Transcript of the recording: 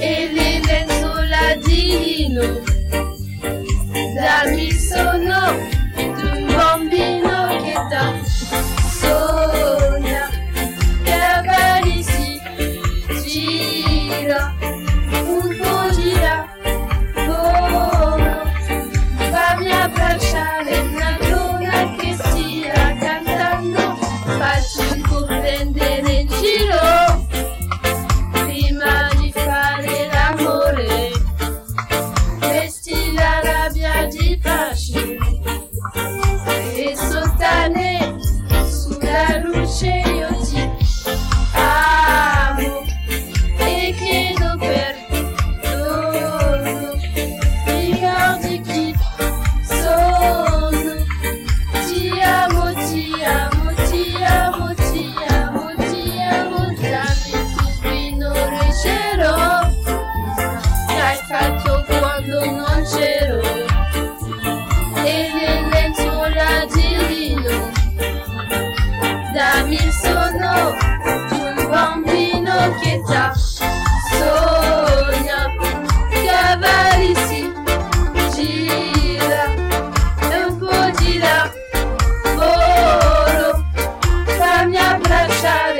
Ele vem soladinho. Sulla luce io ti amo, e chiedo perdono, ricordi chi sono, ti amo, ti amo, ti amo, ti amo, ti amo, non reggerò, che hai fatto quando non c'ero, mille sono, un bambino che t'ha sogna, cavallissi, gira, un po' gira, volo, fammi abbracciare.